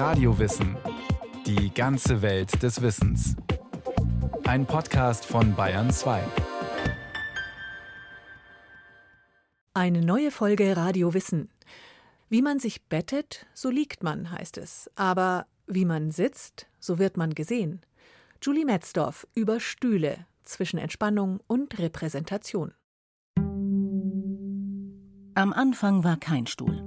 Radiowissen. Die ganze Welt des Wissens. Ein Podcast von Bayern 2. Eine neue Folge Radio Wissen. Wie man sich bettet, so liegt man, heißt es. Aber wie man sitzt, so wird man gesehen. Julie Metzdorf über Stühle zwischen Entspannung und Repräsentation. Am Anfang war kein Stuhl.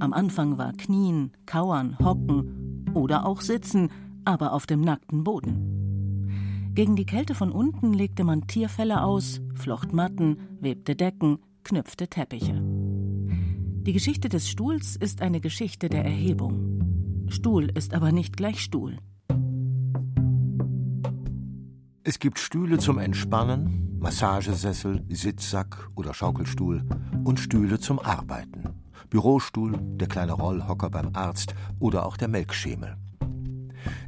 Am Anfang war Knien, Kauern, Hocken oder auch Sitzen, aber auf dem nackten Boden. Gegen die Kälte von unten legte man Tierfelle aus, flocht Matten, webte Decken, knüpfte Teppiche. Die Geschichte des Stuhls ist eine Geschichte der Erhebung. Stuhl ist aber nicht gleich Stuhl. Es gibt Stühle zum Entspannen, Massagesessel, Sitzsack oder Schaukelstuhl und Stühle zum Arbeiten. Bürostuhl, der kleine Rollhocker beim Arzt oder auch der Melkschemel.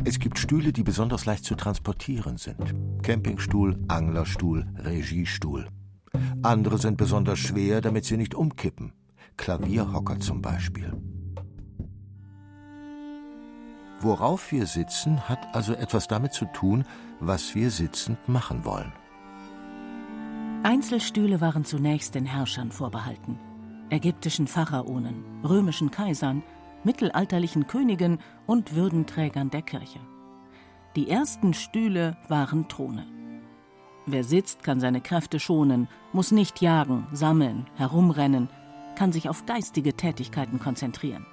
Es gibt Stühle, die besonders leicht zu transportieren sind. Campingstuhl, Anglerstuhl, Regiestuhl. Andere sind besonders schwer, damit sie nicht umkippen. Klavierhocker zum Beispiel. Worauf wir sitzen, hat also etwas damit zu tun, was wir sitzend machen wollen. Einzelstühle waren zunächst den Herrschern vorbehalten. Ägyptischen Pharaonen, römischen Kaisern, mittelalterlichen Königen und Würdenträgern der Kirche. Die ersten Stühle waren Throne. Wer sitzt, kann seine Kräfte schonen, muss nicht jagen, sammeln, herumrennen, kann sich auf geistige Tätigkeiten konzentrieren.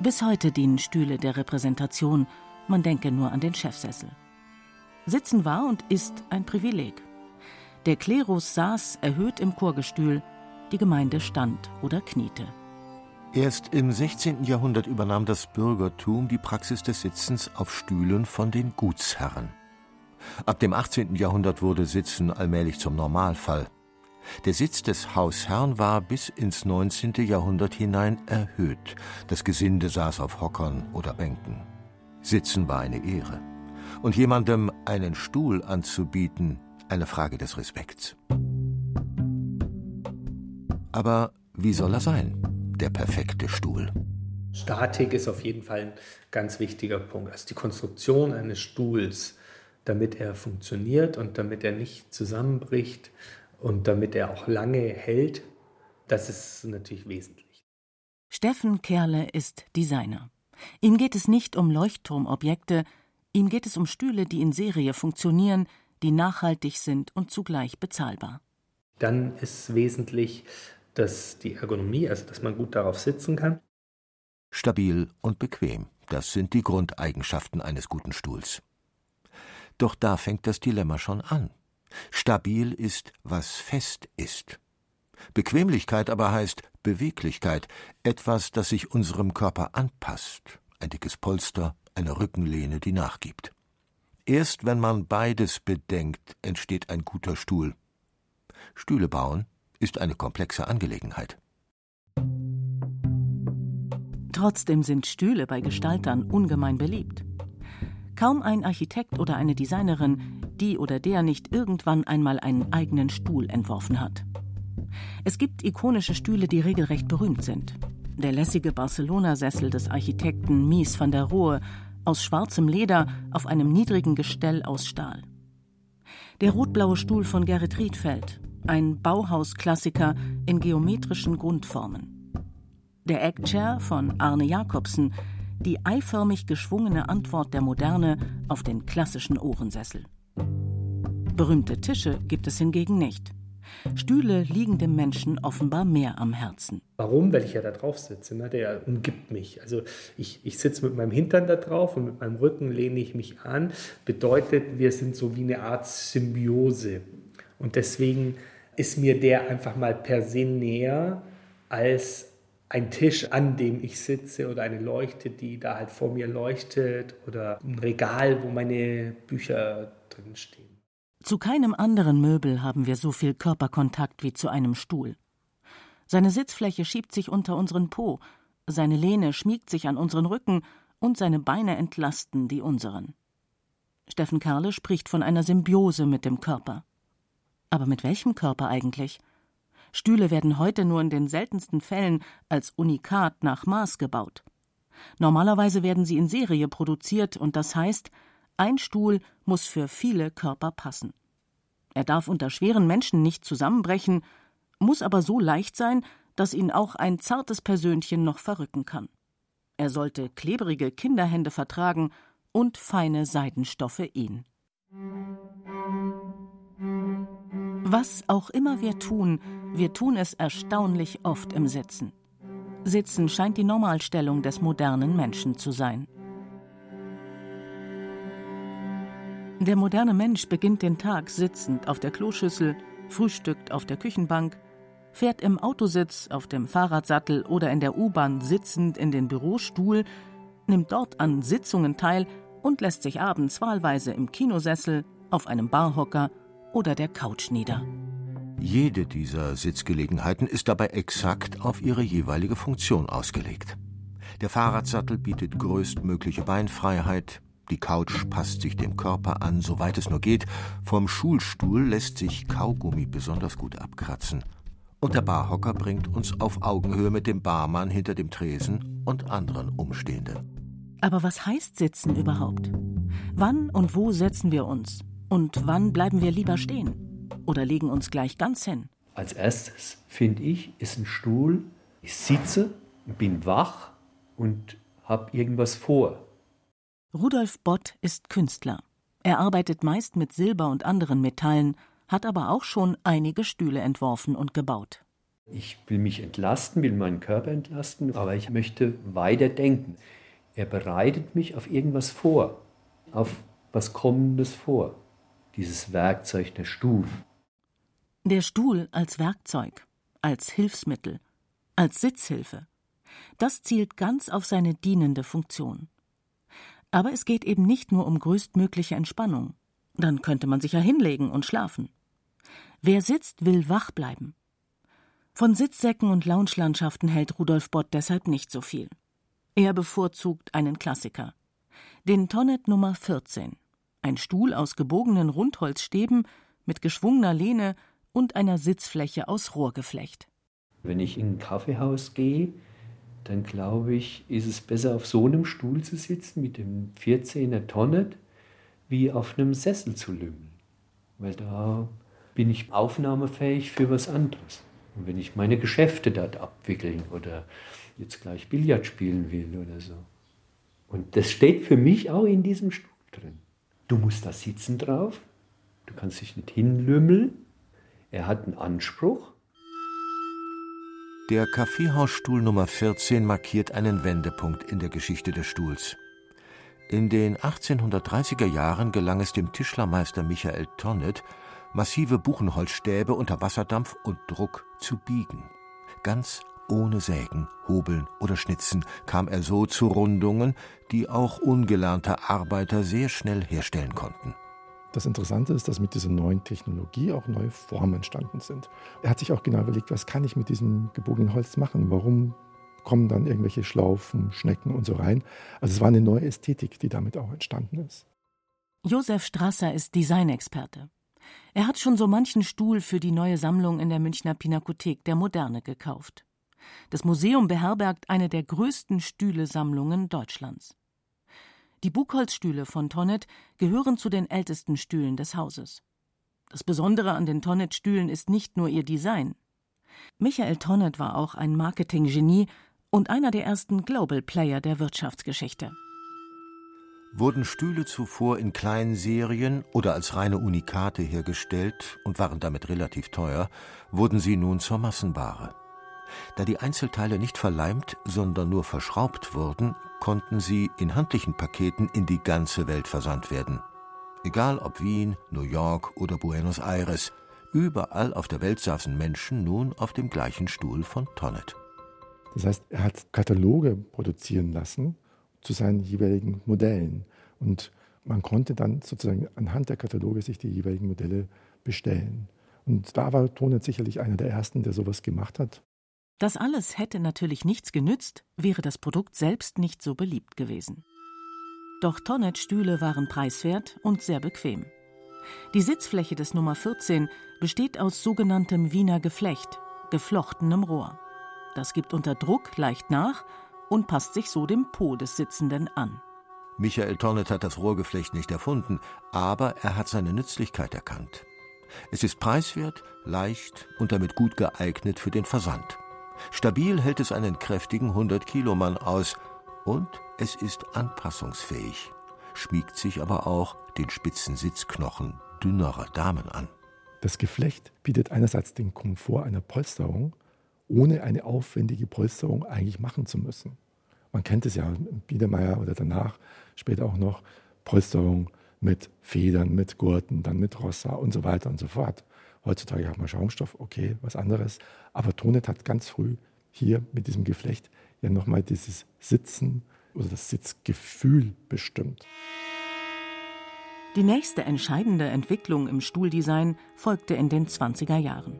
Bis heute dienen Stühle der Repräsentation, man denke nur an den Chefsessel. Sitzen war und ist ein Privileg. Der Klerus saß erhöht im Chorgestühl, die Gemeinde stand oder kniete. Erst im 16. Jahrhundert übernahm das Bürgertum die Praxis des Sitzens auf Stühlen von den Gutsherren. Ab dem 18. Jahrhundert wurde Sitzen allmählich zum Normalfall. Der Sitz des Hausherrn war bis ins 19. Jahrhundert hinein erhöht. Das Gesinde saß auf Hockern oder Bänken. Sitzen war eine Ehre. Und jemandem einen Stuhl anzubieten, eine Frage des Respekts. Aber wie soll er sein, der perfekte Stuhl? Statik ist auf jeden Fall ein ganz wichtiger Punkt. Also die Konstruktion eines Stuhls, damit er funktioniert und damit er nicht zusammenbricht und damit er auch lange hält, das ist natürlich wesentlich. Steffen Kerle ist Designer. Ihm geht es nicht um Leuchtturmobjekte, ihm geht es um Stühle, die in Serie funktionieren, die nachhaltig sind und zugleich bezahlbar. Dann ist wesentlich, dass die Ergonomie, also dass man gut darauf sitzen kann. Stabil und bequem, das sind die Grundeigenschaften eines guten Stuhls. Doch da fängt das Dilemma schon an. Stabil ist, was fest ist. Bequemlichkeit aber heißt Beweglichkeit, etwas, das sich unserem Körper anpasst, ein dickes Polster, eine Rückenlehne, die nachgibt. Erst wenn man beides bedenkt, entsteht ein guter Stuhl. Stühle bauen ist eine komplexe Angelegenheit. Trotzdem sind Stühle bei Gestaltern ungemein beliebt. Kaum ein Architekt oder eine Designerin, die oder der nicht irgendwann einmal einen eigenen Stuhl entworfen hat. Es gibt ikonische Stühle, die regelrecht berühmt sind. Der lässige Barcelona-Sessel des Architekten Mies van der Rohe aus schwarzem Leder auf einem niedrigen Gestell aus Stahl. Der rotblaue Stuhl von Gerrit Riedfeld ein Bauhausklassiker in geometrischen Grundformen. Der Eggchair von Arne Jacobsen, die eiförmig geschwungene Antwort der Moderne auf den klassischen Ohrensessel. Berühmte Tische gibt es hingegen nicht. Stühle liegen dem Menschen offenbar mehr am Herzen. Warum? Weil ich ja da drauf sitze. Ne? Der umgibt mich. Also ich, ich sitze mit meinem Hintern da drauf und mit meinem Rücken lehne ich mich an. Bedeutet, wir sind so wie eine Art Symbiose. Und deswegen ist mir der einfach mal per se näher als ein Tisch, an dem ich sitze oder eine Leuchte, die da halt vor mir leuchtet oder ein Regal, wo meine Bücher drin stehen. Zu keinem anderen Möbel haben wir so viel Körperkontakt wie zu einem Stuhl. Seine Sitzfläche schiebt sich unter unseren Po, seine Lehne schmiegt sich an unseren Rücken und seine Beine entlasten die unseren. Steffen Karle spricht von einer Symbiose mit dem Körper. Aber mit welchem Körper eigentlich? Stühle werden heute nur in den seltensten Fällen als Unikat nach Maß gebaut. Normalerweise werden sie in Serie produziert und das heißt, ein Stuhl muss für viele Körper passen. Er darf unter schweren Menschen nicht zusammenbrechen, muss aber so leicht sein, dass ihn auch ein zartes Persönchen noch verrücken kann. Er sollte klebrige Kinderhände vertragen und feine Seidenstoffe ihn. Was auch immer wir tun, wir tun es erstaunlich oft im Sitzen. Sitzen scheint die Normalstellung des modernen Menschen zu sein. Der moderne Mensch beginnt den Tag sitzend auf der Kloschüssel, frühstückt auf der Küchenbank, fährt im Autositz, auf dem Fahrradsattel oder in der U-Bahn sitzend in den Bürostuhl, nimmt dort an Sitzungen teil und lässt sich abends wahlweise im Kinosessel, auf einem Barhocker oder der Couch nieder. Jede dieser Sitzgelegenheiten ist dabei exakt auf ihre jeweilige Funktion ausgelegt. Der Fahrradsattel bietet größtmögliche Beinfreiheit, die Couch passt sich dem Körper an, soweit es nur geht, vom Schulstuhl lässt sich Kaugummi besonders gut abkratzen und der Barhocker bringt uns auf Augenhöhe mit dem Barmann hinter dem Tresen und anderen Umstehenden. Aber was heißt Sitzen überhaupt? Wann und wo setzen wir uns? Und wann bleiben wir lieber stehen? Oder legen uns gleich ganz hin? Als erstes, finde ich, ist ein Stuhl, ich sitze, bin wach und habe irgendwas vor. Rudolf Bott ist Künstler. Er arbeitet meist mit Silber und anderen Metallen hat aber auch schon einige Stühle entworfen und gebaut. Ich will mich entlasten, will meinen Körper entlasten, aber ich möchte weiter denken. Er bereitet mich auf irgendwas vor, auf was Kommendes vor. Dieses Werkzeug, der Stuhl. Der Stuhl als Werkzeug, als Hilfsmittel, als Sitzhilfe. Das zielt ganz auf seine dienende Funktion. Aber es geht eben nicht nur um größtmögliche Entspannung. Dann könnte man sich ja hinlegen und schlafen. Wer sitzt, will wach bleiben. Von Sitzsäcken und Loungelandschaften hält Rudolf Bott deshalb nicht so viel. Er bevorzugt einen Klassiker. Den Tonnet Nummer 14. Ein Stuhl aus gebogenen Rundholzstäben mit geschwungener Lehne und einer Sitzfläche aus Rohrgeflecht. Wenn ich in ein Kaffeehaus gehe, dann glaube ich, ist es besser, auf so einem Stuhl zu sitzen mit dem 14er Tonnet, wie auf einem Sessel zu lümmeln. Weil da bin ich aufnahmefähig für was anderes. Und wenn ich meine Geschäfte dort abwickeln oder jetzt gleich Billard spielen will oder so. Und das steht für mich auch in diesem Stuhl drin. Du musst da sitzen drauf, du kannst dich nicht hinlümmeln, er hat einen Anspruch. Der Kaffeehausstuhl Nummer 14 markiert einen Wendepunkt in der Geschichte des Stuhls. In den 1830er Jahren gelang es dem Tischlermeister Michael Tonnet, massive Buchenholzstäbe unter Wasserdampf und Druck zu biegen. Ganz ohne Sägen, Hobeln oder Schnitzen kam er so zu Rundungen, die auch ungelernte Arbeiter sehr schnell herstellen konnten. Das Interessante ist, dass mit dieser neuen Technologie auch neue Formen entstanden sind. Er hat sich auch genau überlegt, was kann ich mit diesem gebogenen Holz machen? Warum kommen dann irgendwelche Schlaufen, Schnecken und so rein? Also es war eine neue Ästhetik, die damit auch entstanden ist. Josef Strasser ist Designexperte. Er hat schon so manchen Stuhl für die neue Sammlung in der Münchner Pinakothek der Moderne gekauft. Das Museum beherbergt eine der größten Stühlesammlungen Deutschlands. Die Buchholzstühle von Tonnet gehören zu den ältesten Stühlen des Hauses. Das Besondere an den Tonnet-Stühlen ist nicht nur ihr Design. Michael Tonnet war auch ein Marketinggenie und einer der ersten Global Player der Wirtschaftsgeschichte. Wurden Stühle zuvor in kleinen Serien oder als reine Unikate hergestellt und waren damit relativ teuer, wurden sie nun zur Massenware. Da die Einzelteile nicht verleimt, sondern nur verschraubt wurden, konnten sie in handlichen Paketen in die ganze Welt versandt werden. Egal ob Wien, New York oder Buenos Aires, überall auf der Welt saßen Menschen nun auf dem gleichen Stuhl von Tonnet. Das heißt, er hat Kataloge produzieren lassen zu seinen jeweiligen Modellen. Und man konnte dann sozusagen anhand der Kataloge sich die jeweiligen Modelle bestellen. Und da war Tonet sicherlich einer der ersten, der sowas gemacht hat. Das alles hätte natürlich nichts genützt, wäre das Produkt selbst nicht so beliebt gewesen. Doch Tonnet-Stühle waren preiswert und sehr bequem. Die Sitzfläche des Nummer 14 besteht aus sogenanntem Wiener Geflecht, geflochtenem Rohr. Das gibt unter Druck leicht nach und passt sich so dem Po des Sitzenden an. Michael Tonnet hat das Rohrgeflecht nicht erfunden, aber er hat seine Nützlichkeit erkannt. Es ist preiswert, leicht und damit gut geeignet für den Versand. Stabil hält es einen kräftigen 100-Kilo-Mann aus und es ist anpassungsfähig, schmiegt sich aber auch den spitzen Sitzknochen dünnerer Damen an. Das Geflecht bietet einerseits den Komfort einer Polsterung, ohne eine aufwendige Polsterung eigentlich machen zu müssen. Man kennt es ja Biedermeier oder danach, später auch noch, Polsterung mit Federn, mit Gurten, dann mit Rossa und so weiter und so fort. Heutzutage hat man Schaumstoff, okay, was anderes. Aber Tonet hat ganz früh hier mit diesem Geflecht ja nochmal dieses Sitzen oder das Sitzgefühl bestimmt. Die nächste entscheidende Entwicklung im Stuhldesign folgte in den 20er Jahren.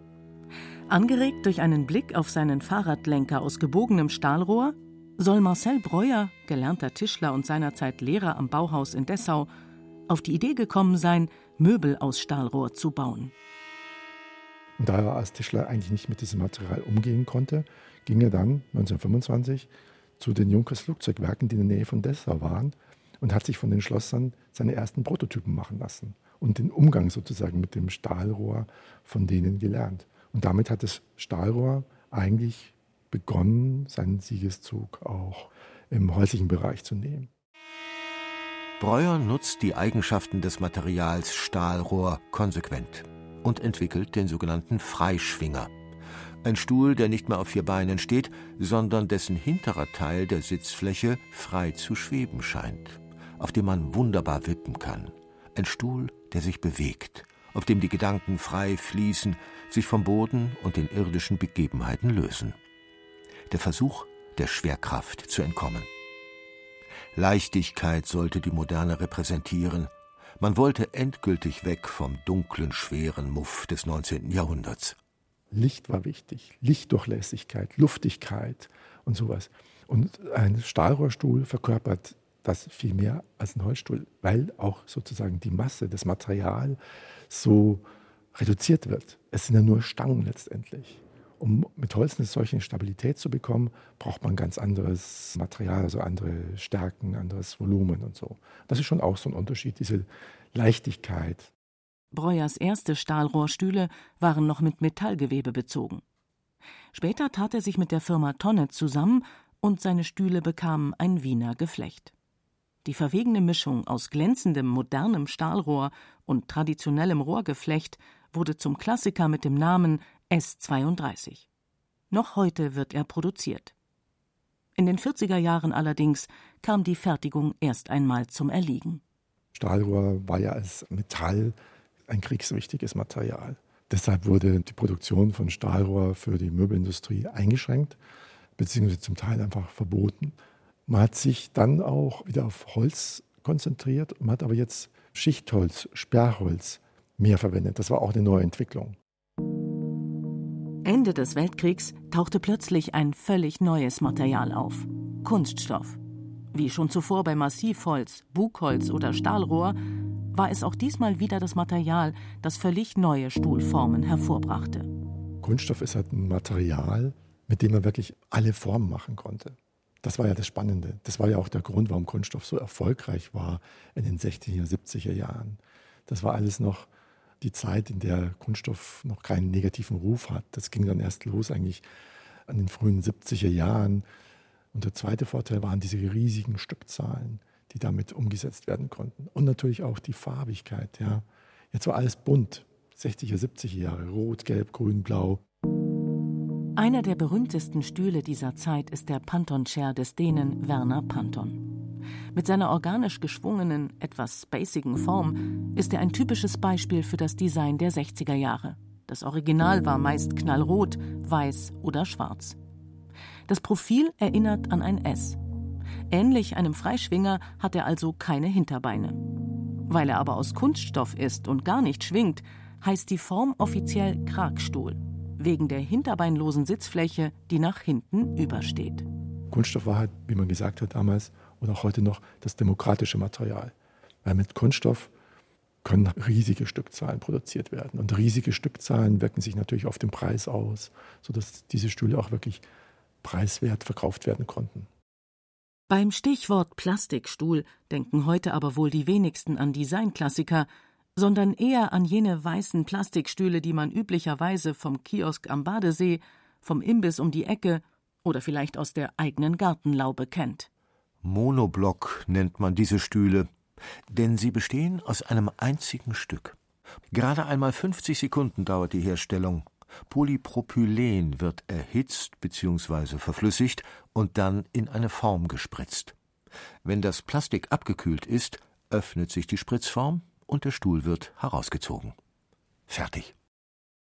Angeregt durch einen Blick auf seinen Fahrradlenker aus gebogenem Stahlrohr, soll Marcel Breuer, gelernter Tischler und seinerzeit Lehrer am Bauhaus in Dessau, auf die Idee gekommen sein, Möbel aus Stahlrohr zu bauen. Und da er als Tischler eigentlich nicht mit diesem Material umgehen konnte, ging er dann 1925 zu den Junkers Flugzeugwerken, die in der Nähe von Dessau waren, und hat sich von den Schlossern seine ersten Prototypen machen lassen und den Umgang sozusagen mit dem Stahlrohr von denen gelernt. Und damit hat das Stahlrohr eigentlich begonnen, seinen Siegeszug auch im häuslichen Bereich zu nehmen. Breuer nutzt die Eigenschaften des Materials Stahlrohr konsequent und entwickelt den sogenannten Freischwinger. Ein Stuhl, der nicht mehr auf vier Beinen steht, sondern dessen hinterer Teil der Sitzfläche frei zu schweben scheint, auf dem man wunderbar wippen kann. Ein Stuhl, der sich bewegt, auf dem die Gedanken frei fließen, sich vom Boden und den irdischen Begebenheiten lösen. Der Versuch, der Schwerkraft zu entkommen. Leichtigkeit sollte die Moderne repräsentieren. Man wollte endgültig weg vom dunklen, schweren Muff des 19. Jahrhunderts. Licht war wichtig, Lichtdurchlässigkeit, Luftigkeit und sowas. Und ein Stahlrohrstuhl verkörpert das viel mehr als ein Holzstuhl, weil auch sozusagen die Masse, das Material so reduziert wird. Es sind ja nur Stangen letztendlich um mit Holz eine solche Stabilität zu bekommen, braucht man ganz anderes Material, also andere Stärken, anderes Volumen und so. Das ist schon auch so ein Unterschied, diese Leichtigkeit. Breuers erste Stahlrohrstühle waren noch mit Metallgewebe bezogen. Später tat er sich mit der Firma Tonne zusammen und seine Stühle bekamen ein Wiener Geflecht. Die verwegene Mischung aus glänzendem modernem Stahlrohr und traditionellem Rohrgeflecht wurde zum Klassiker mit dem Namen S32. Noch heute wird er produziert. In den 40er Jahren allerdings kam die Fertigung erst einmal zum Erliegen. Stahlrohr war ja als Metall ein kriegswichtiges Material. Deshalb wurde die Produktion von Stahlrohr für die Möbelindustrie eingeschränkt, beziehungsweise zum Teil einfach verboten. Man hat sich dann auch wieder auf Holz konzentriert, man hat aber jetzt Schichtholz, Sperrholz mehr verwendet. Das war auch eine neue Entwicklung. Ende des Weltkriegs tauchte plötzlich ein völlig neues Material auf: Kunststoff. Wie schon zuvor bei Massivholz, Bugholz oder Stahlrohr war es auch diesmal wieder das Material, das völlig neue Stuhlformen hervorbrachte. Kunststoff ist halt ein Material, mit dem man wirklich alle Formen machen konnte. Das war ja das Spannende. Das war ja auch der Grund, warum Kunststoff so erfolgreich war in den 60er, 70er Jahren. Das war alles noch die Zeit, in der Kunststoff noch keinen negativen Ruf hat. Das ging dann erst los eigentlich an den frühen 70er Jahren. Und der zweite Vorteil waren diese riesigen Stückzahlen, die damit umgesetzt werden konnten. Und natürlich auch die Farbigkeit. Ja. Jetzt war alles bunt. 60er, 70er Jahre. Rot, Gelb, Grün, Blau. Einer der berühmtesten Stühle dieser Zeit ist der Panton-Chair des Dänen Werner Panton. Mit seiner organisch geschwungenen, etwas spacigen Form ist er ein typisches Beispiel für das Design der 60er Jahre. Das Original war meist knallrot, weiß oder schwarz. Das Profil erinnert an ein S. Ähnlich einem Freischwinger hat er also keine Hinterbeine. Weil er aber aus Kunststoff ist und gar nicht schwingt, heißt die Form offiziell Kragstuhl, wegen der hinterbeinlosen Sitzfläche, die nach hinten übersteht. Kunststoff war halt, wie man gesagt hat damals, und auch heute noch das demokratische Material. Weil mit Kunststoff können riesige Stückzahlen produziert werden. Und riesige Stückzahlen wirken sich natürlich auf den Preis aus, sodass diese Stühle auch wirklich preiswert verkauft werden konnten. Beim Stichwort Plastikstuhl denken heute aber wohl die wenigsten an Designklassiker, sondern eher an jene weißen Plastikstühle, die man üblicherweise vom Kiosk am Badesee, vom Imbiss um die Ecke oder vielleicht aus der eigenen Gartenlaube kennt. Monoblock nennt man diese Stühle, denn sie bestehen aus einem einzigen Stück. Gerade einmal 50 Sekunden dauert die Herstellung. Polypropylen wird erhitzt bzw. verflüssigt und dann in eine Form gespritzt. Wenn das Plastik abgekühlt ist, öffnet sich die Spritzform und der Stuhl wird herausgezogen. Fertig.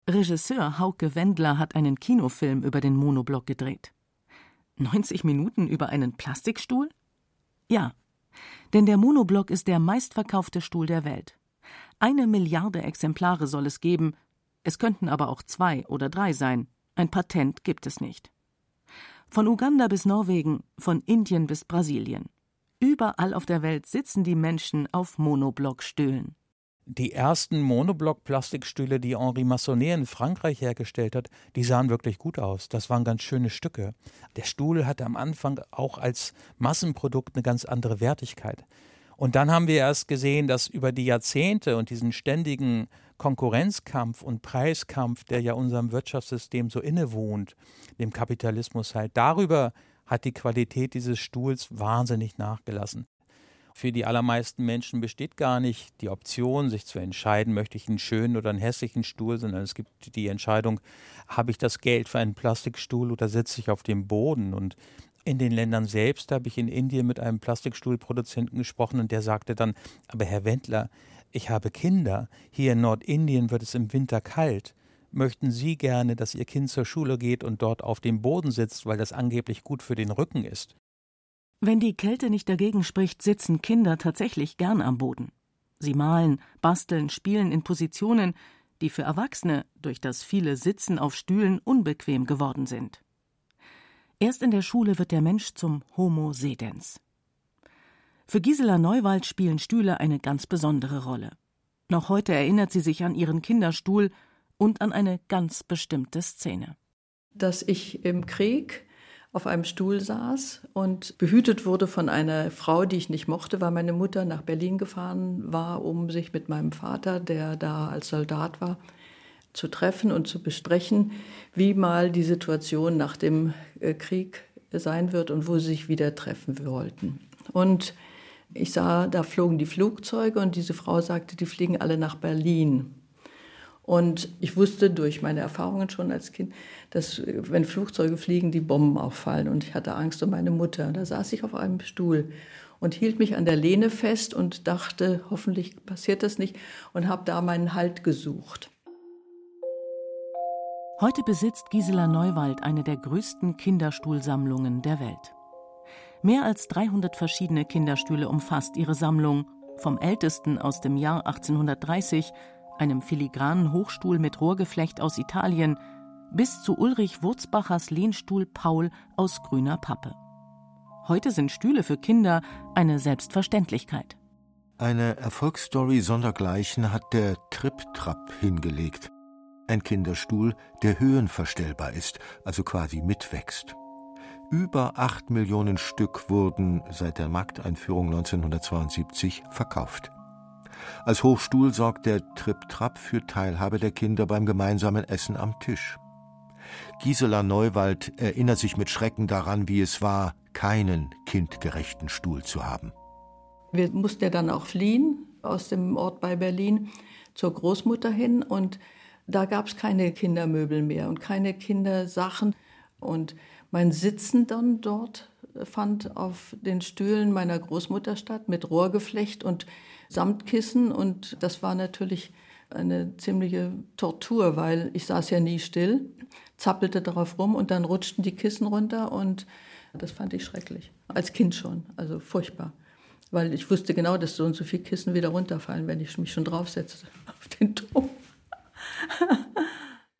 Regisseur Hauke Wendler hat einen Kinofilm über den Monoblock gedreht. 90 Minuten über einen Plastikstuhl? Ja, denn der Monoblock ist der meistverkaufte Stuhl der Welt. Eine Milliarde Exemplare soll es geben, es könnten aber auch zwei oder drei sein. Ein Patent gibt es nicht. Von Uganda bis Norwegen, von Indien bis Brasilien. Überall auf der Welt sitzen die Menschen auf Monoblockstühlen. Die ersten Monoblock-Plastikstühle, die Henri Massonnet in Frankreich hergestellt hat, die sahen wirklich gut aus. Das waren ganz schöne Stücke. Der Stuhl hatte am Anfang auch als Massenprodukt eine ganz andere Wertigkeit. Und dann haben wir erst gesehen, dass über die Jahrzehnte und diesen ständigen Konkurrenzkampf und Preiskampf, der ja unserem Wirtschaftssystem so innewohnt, dem Kapitalismus halt, darüber hat die Qualität dieses Stuhls wahnsinnig nachgelassen. Für die allermeisten Menschen besteht gar nicht die Option, sich zu entscheiden, möchte ich einen schönen oder einen hässlichen Stuhl, sondern es gibt die Entscheidung, habe ich das Geld für einen Plastikstuhl oder sitze ich auf dem Boden? Und in den Ländern selbst habe ich in Indien mit einem Plastikstuhlproduzenten gesprochen und der sagte dann, aber Herr Wendler, ich habe Kinder, hier in Nordindien wird es im Winter kalt. Möchten Sie gerne, dass Ihr Kind zur Schule geht und dort auf dem Boden sitzt, weil das angeblich gut für den Rücken ist? Wenn die Kälte nicht dagegen spricht, sitzen Kinder tatsächlich gern am Boden. Sie malen, basteln, spielen in Positionen, die für Erwachsene durch das viele Sitzen auf Stühlen unbequem geworden sind. Erst in der Schule wird der Mensch zum Homo sedens. Für Gisela Neuwald spielen Stühle eine ganz besondere Rolle. Noch heute erinnert sie sich an ihren Kinderstuhl und an eine ganz bestimmte Szene. Dass ich im Krieg auf einem Stuhl saß und behütet wurde von einer Frau, die ich nicht mochte, weil meine Mutter nach Berlin gefahren war, um sich mit meinem Vater, der da als Soldat war, zu treffen und zu besprechen, wie mal die Situation nach dem äh, Krieg sein wird und wo sie sich wieder treffen wollten. Und ich sah, da flogen die Flugzeuge und diese Frau sagte, die fliegen alle nach Berlin. Und ich wusste durch meine Erfahrungen schon als Kind, dass wenn Flugzeuge fliegen, die Bomben auffallen. Und ich hatte Angst um meine Mutter. Da saß ich auf einem Stuhl und hielt mich an der Lehne fest und dachte, hoffentlich passiert das nicht und habe da meinen Halt gesucht. Heute besitzt Gisela Neuwald eine der größten Kinderstuhlsammlungen der Welt. Mehr als 300 verschiedene Kinderstühle umfasst ihre Sammlung, vom ältesten aus dem Jahr 1830, einem filigranen Hochstuhl mit Rohrgeflecht aus Italien, bis zu Ulrich Wurzbachers Lehnstuhl Paul aus grüner Pappe. Heute sind Stühle für Kinder eine Selbstverständlichkeit. Eine Erfolgsstory sondergleichen hat der Trip-Trap hingelegt. Ein Kinderstuhl, der höhenverstellbar ist, also quasi mitwächst. Über acht Millionen Stück wurden seit der Markteinführung 1972 verkauft. Als Hochstuhl sorgt der Trip-Trap für Teilhabe der Kinder beim gemeinsamen Essen am Tisch. Gisela Neuwald erinnert sich mit Schrecken daran, wie es war, keinen kindgerechten Stuhl zu haben. Wir mussten ja dann auch fliehen aus dem Ort bei Berlin zur Großmutter hin und da gab es keine Kindermöbel mehr und keine Kindersachen. Und mein Sitzen dann dort fand auf den Stühlen meiner Großmutter statt mit Rohrgeflecht und Samtkissen. Und das war natürlich eine ziemliche Tortur, weil ich saß ja nie still, zappelte darauf rum und dann rutschten die Kissen runter und das fand ich schrecklich. Als Kind schon, also furchtbar. Weil ich wusste genau, dass so und so viele Kissen wieder runterfallen, wenn ich mich schon draufsetze auf den Turm.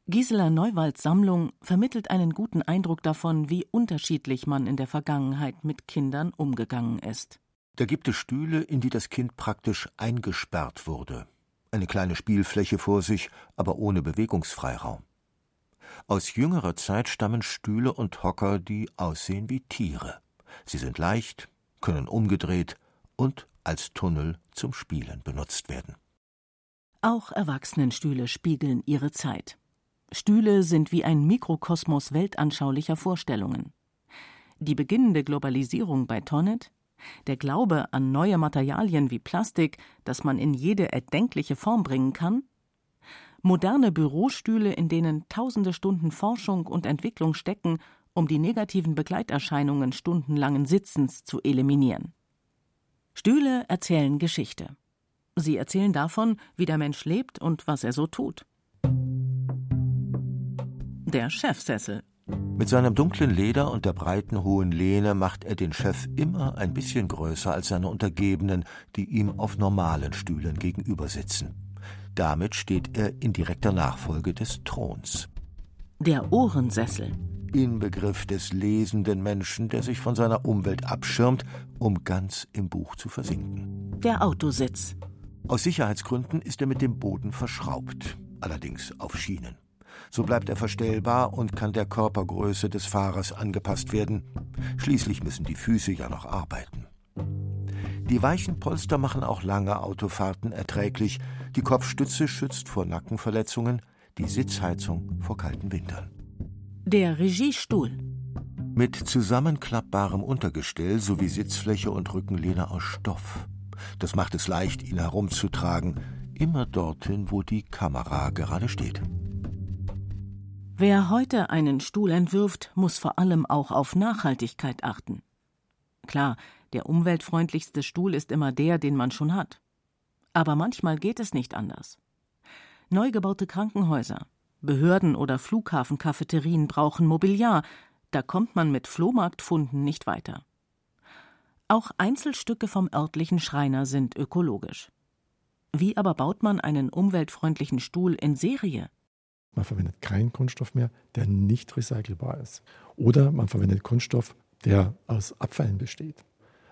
Gisela Neuwalds Sammlung vermittelt einen guten Eindruck davon, wie unterschiedlich man in der Vergangenheit mit Kindern umgegangen ist. Da gibt es Stühle, in die das Kind praktisch eingesperrt wurde. Eine kleine Spielfläche vor sich, aber ohne Bewegungsfreiraum. Aus jüngerer Zeit stammen Stühle und Hocker, die aussehen wie Tiere. Sie sind leicht, können umgedreht und als Tunnel zum Spielen benutzt werden. Auch Erwachsenenstühle spiegeln ihre Zeit. Stühle sind wie ein Mikrokosmos weltanschaulicher Vorstellungen. Die beginnende Globalisierung bei Tonnet, der Glaube an neue Materialien wie Plastik, das man in jede erdenkliche Form bringen kann, moderne Bürostühle, in denen tausende Stunden Forschung und Entwicklung stecken, um die negativen Begleiterscheinungen stundenlangen Sitzens zu eliminieren. Stühle erzählen Geschichte. Sie erzählen davon, wie der Mensch lebt und was er so tut. Der Chefsessel. Mit seinem dunklen Leder und der breiten hohen Lehne macht er den Chef immer ein bisschen größer als seine Untergebenen, die ihm auf normalen Stühlen gegenüber sitzen. Damit steht er in direkter Nachfolge des Throns. Der Ohrensessel. Inbegriff des lesenden Menschen, der sich von seiner Umwelt abschirmt, um ganz im Buch zu versinken. Der Autositz. Aus Sicherheitsgründen ist er mit dem Boden verschraubt, allerdings auf Schienen. So bleibt er verstellbar und kann der Körpergröße des Fahrers angepasst werden. Schließlich müssen die Füße ja noch arbeiten. Die weichen Polster machen auch lange Autofahrten erträglich. Die Kopfstütze schützt vor Nackenverletzungen, die Sitzheizung vor kalten Wintern. Der Regiestuhl. Mit zusammenklappbarem Untergestell sowie Sitzfläche und Rückenlehne aus Stoff. Das macht es leicht, ihn herumzutragen, immer dorthin, wo die Kamera gerade steht. Wer heute einen Stuhl entwirft, muss vor allem auch auf Nachhaltigkeit achten. Klar, der umweltfreundlichste Stuhl ist immer der, den man schon hat. Aber manchmal geht es nicht anders. Neu gebaute Krankenhäuser, Behörden oder Flughafencafeterien brauchen Mobiliar, da kommt man mit Flohmarktfunden nicht weiter. Auch Einzelstücke vom örtlichen Schreiner sind ökologisch. Wie aber baut man einen umweltfreundlichen Stuhl in Serie? Man verwendet keinen Kunststoff mehr, der nicht recycelbar ist. Oder man verwendet Kunststoff, der aus Abfällen besteht.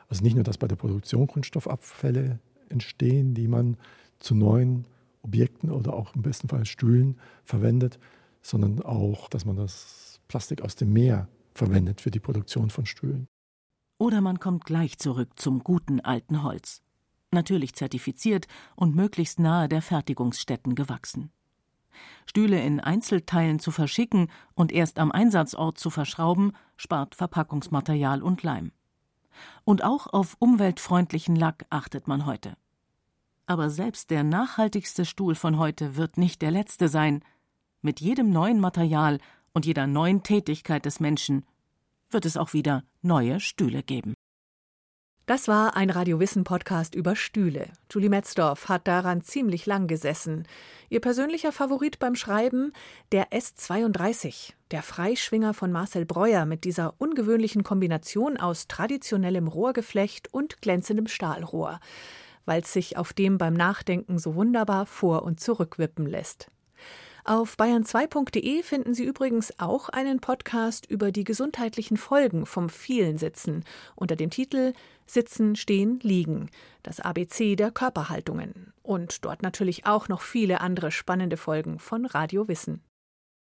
Also nicht nur, dass bei der Produktion Kunststoffabfälle entstehen, die man zu neuen Objekten oder auch im besten Fall Stühlen verwendet, sondern auch, dass man das Plastik aus dem Meer verwendet für die Produktion von Stühlen. Oder man kommt gleich zurück zum guten alten Holz. Natürlich zertifiziert und möglichst nahe der Fertigungsstätten gewachsen. Stühle in Einzelteilen zu verschicken und erst am Einsatzort zu verschrauben, spart Verpackungsmaterial und Leim. Und auch auf umweltfreundlichen Lack achtet man heute. Aber selbst der nachhaltigste Stuhl von heute wird nicht der letzte sein. Mit jedem neuen Material und jeder neuen Tätigkeit des Menschen wird es auch wieder neue Stühle geben. Das war ein Radiowissen-Podcast über Stühle. Julie Metzdorf hat daran ziemlich lang gesessen. Ihr persönlicher Favorit beim Schreiben? Der S32, der Freischwinger von Marcel Breuer mit dieser ungewöhnlichen Kombination aus traditionellem Rohrgeflecht und glänzendem Stahlrohr, weil es sich auf dem beim Nachdenken so wunderbar vor- und zurückwippen lässt. Auf bayern2.de finden Sie übrigens auch einen Podcast über die gesundheitlichen Folgen vom vielen Sitzen unter dem Titel Sitzen, Stehen, Liegen, das ABC der Körperhaltungen. Und dort natürlich auch noch viele andere spannende Folgen von Radio Wissen.